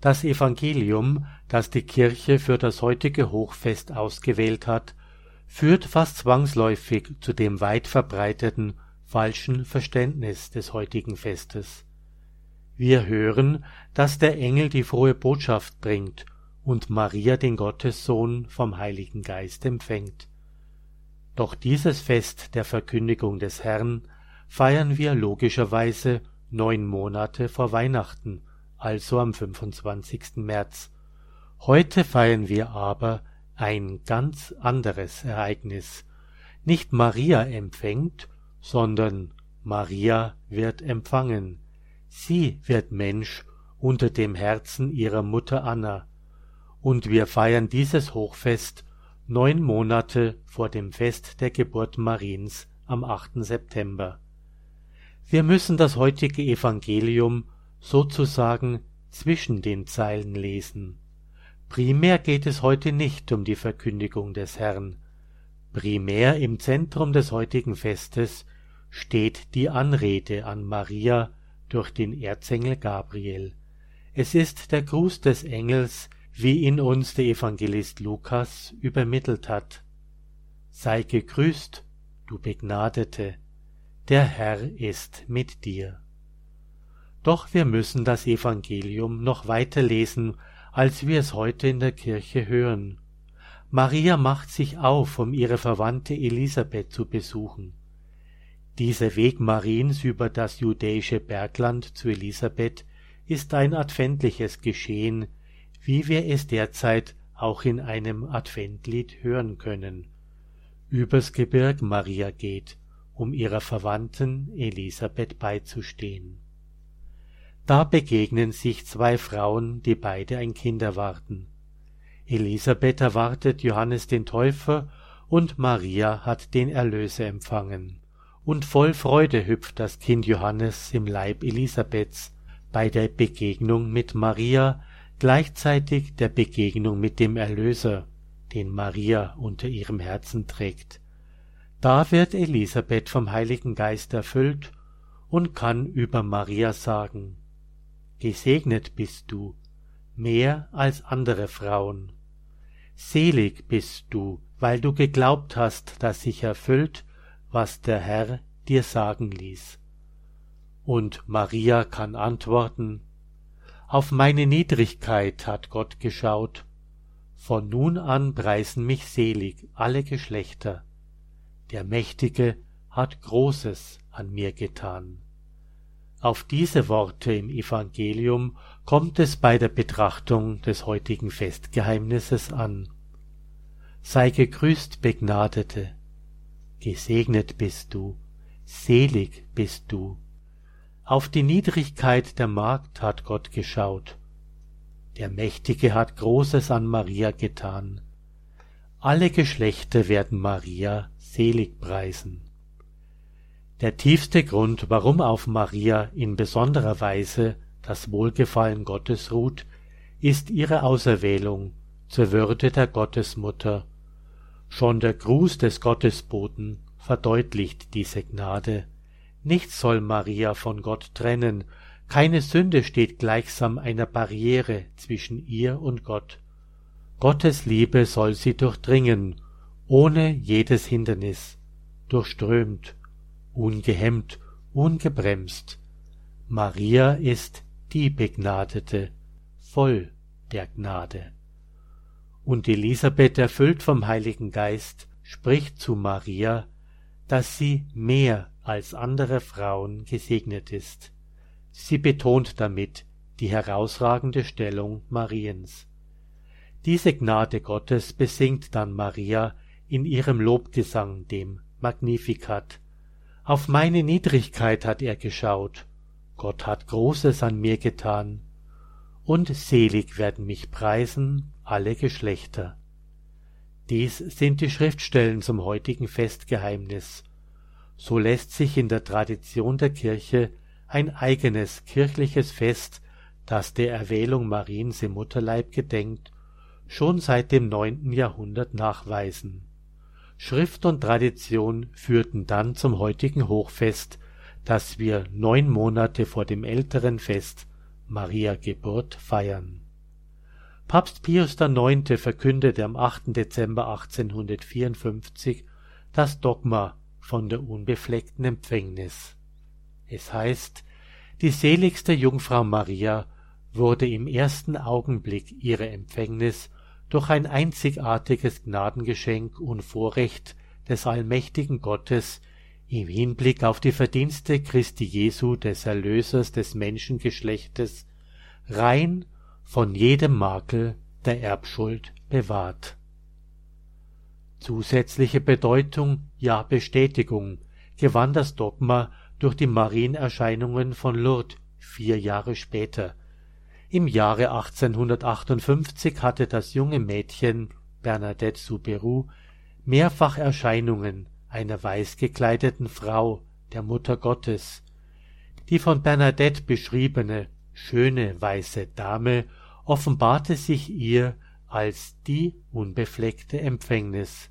Das Evangelium, das die Kirche für das heutige Hochfest ausgewählt hat, führt fast zwangsläufig zu dem weit verbreiteten falschen Verständnis des heutigen Festes. Wir hören, dass der Engel die frohe Botschaft bringt und Maria den Gottessohn vom Heiligen Geist empfängt. Doch dieses Fest der Verkündigung des Herrn feiern wir logischerweise neun Monate vor Weihnachten, also am 25. März. Heute feiern wir aber ein ganz anderes Ereignis. Nicht Maria empfängt, sondern Maria wird empfangen. Sie wird Mensch unter dem Herzen ihrer Mutter Anna. Und wir feiern dieses Hochfest neun Monate vor dem Fest der Geburt Mariens am 8. September. Wir müssen das heutige Evangelium sozusagen zwischen den Zeilen lesen. Primär geht es heute nicht um die Verkündigung des Herrn. Primär im Zentrum des heutigen Festes steht die Anrede an Maria durch den Erzengel Gabriel. Es ist der Gruß des Engels, wie ihn uns der Evangelist Lukas übermittelt hat. Sei gegrüßt, du Begnadete, der Herr ist mit dir. Doch wir müssen das Evangelium noch weiter lesen, als wir es heute in der Kirche hören. Maria macht sich auf, um ihre Verwandte Elisabeth zu besuchen. Dieser Weg Mariens über das judäische Bergland zu Elisabeth ist ein adventliches Geschehen, wie wir es derzeit auch in einem Adventlied hören können. Übers Gebirg Maria geht, um ihrer Verwandten Elisabeth beizustehen. Da begegnen sich zwei Frauen, die beide ein Kind erwarten. Elisabeth erwartet Johannes den Täufer und Maria hat den Erlöser empfangen. Und voll Freude hüpft das Kind Johannes im Leib Elisabeths bei der Begegnung mit Maria, gleichzeitig der Begegnung mit dem Erlöser, den Maria unter ihrem Herzen trägt. Da wird Elisabeth vom Heiligen Geist erfüllt und kann über Maria sagen, Gesegnet bist du, mehr als andere Frauen. Selig bist du, weil du geglaubt hast, dass sich erfüllt, was der Herr dir sagen ließ. Und Maria kann antworten, Auf meine Niedrigkeit hat Gott geschaut, von nun an preisen mich selig alle Geschlechter, der Mächtige hat Großes an mir getan. Auf diese Worte im Evangelium kommt es bei der Betrachtung des heutigen Festgeheimnisses an. Sei gegrüßt, Begnadete, gesegnet bist du, selig bist du. Auf die Niedrigkeit der Magd hat Gott geschaut. Der Mächtige hat Großes an Maria getan. Alle Geschlechter werden Maria selig preisen. Der tiefste Grund, warum auf Maria in besonderer Weise das Wohlgefallen Gottes ruht, ist ihre Auserwählung zur Würde der Gottesmutter. Schon der Gruß des Gottesboten verdeutlicht diese Gnade. Nichts soll Maria von Gott trennen, keine Sünde steht gleichsam einer Barriere zwischen ihr und Gott. Gottes Liebe soll sie durchdringen, ohne jedes Hindernis, durchströmt ungehemmt, ungebremst. Maria ist die Begnadete, voll der Gnade. Und Elisabeth, erfüllt vom Heiligen Geist, spricht zu Maria, dass sie mehr als andere Frauen gesegnet ist. Sie betont damit die herausragende Stellung Mariens. Diese Gnade Gottes besingt dann Maria in ihrem Lobgesang, dem Magnificat, auf meine Niedrigkeit hat er geschaut, Gott hat Großes an mir getan, und selig werden mich preisen alle Geschlechter. Dies sind die Schriftstellen zum heutigen Festgeheimnis. So lässt sich in der Tradition der Kirche ein eigenes kirchliches Fest, das der Erwählung Mariens im Mutterleib gedenkt, schon seit dem neunten Jahrhundert nachweisen. Schrift und Tradition führten dann zum heutigen Hochfest, das wir neun Monate vor dem älteren Fest Maria Geburt feiern Papst Pius IX. verkündete am 8. Dezember 1854 das Dogma von der unbefleckten Empfängnis. Es heißt, die seligste Jungfrau Maria wurde im ersten Augenblick ihrer Empfängnis durch ein einzigartiges Gnadengeschenk und Vorrecht des allmächtigen Gottes im Hinblick auf die Verdienste Christi Jesu des Erlösers des Menschengeschlechtes rein von jedem Makel der Erbschuld bewahrt. Zusätzliche Bedeutung, ja Bestätigung, gewann das Dogma durch die Marienerscheinungen von Lourdes vier Jahre später. Im Jahre 1858 hatte das junge Mädchen Bernadette Soubirous mehrfach Erscheinungen einer weiß gekleideten Frau, der Mutter Gottes. Die von Bernadette beschriebene schöne weiße Dame offenbarte sich ihr als die unbefleckte Empfängnis.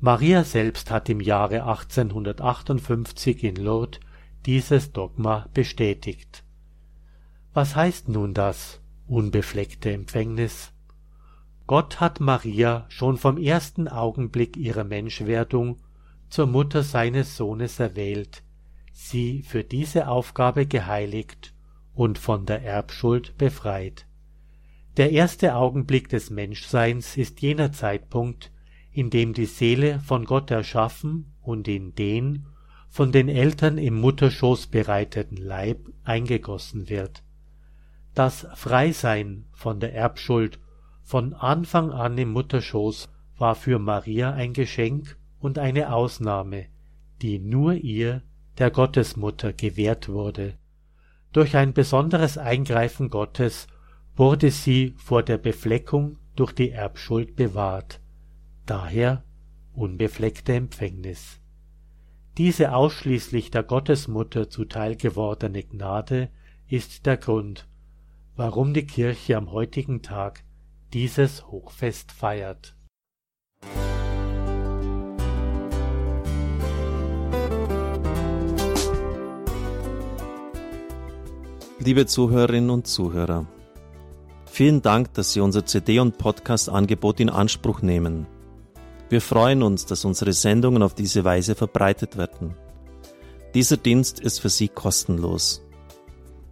Maria selbst hat im Jahre 1858 in Lourdes dieses Dogma bestätigt. Was heißt nun das unbefleckte Empfängnis? Gott hat Maria schon vom ersten Augenblick ihrer Menschwerdung zur Mutter seines Sohnes erwählt, sie für diese Aufgabe geheiligt und von der Erbschuld befreit. Der erste Augenblick des Menschseins ist jener Zeitpunkt, in dem die Seele von Gott erschaffen und in den von den Eltern im Mutterschoß bereiteten Leib eingegossen wird. Das Freisein von der Erbschuld von Anfang an im Mutterschoß war für Maria ein Geschenk und eine Ausnahme, die nur ihr, der Gottesmutter, gewährt wurde. Durch ein besonderes Eingreifen Gottes wurde sie vor der Befleckung durch die Erbschuld bewahrt, daher unbefleckte Empfängnis. Diese ausschließlich der Gottesmutter zuteil gewordene Gnade ist der Grund, warum die Kirche am heutigen Tag dieses Hochfest feiert. Liebe Zuhörerinnen und Zuhörer, vielen Dank, dass Sie unser CD- und Podcast-Angebot in Anspruch nehmen. Wir freuen uns, dass unsere Sendungen auf diese Weise verbreitet werden. Dieser Dienst ist für Sie kostenlos.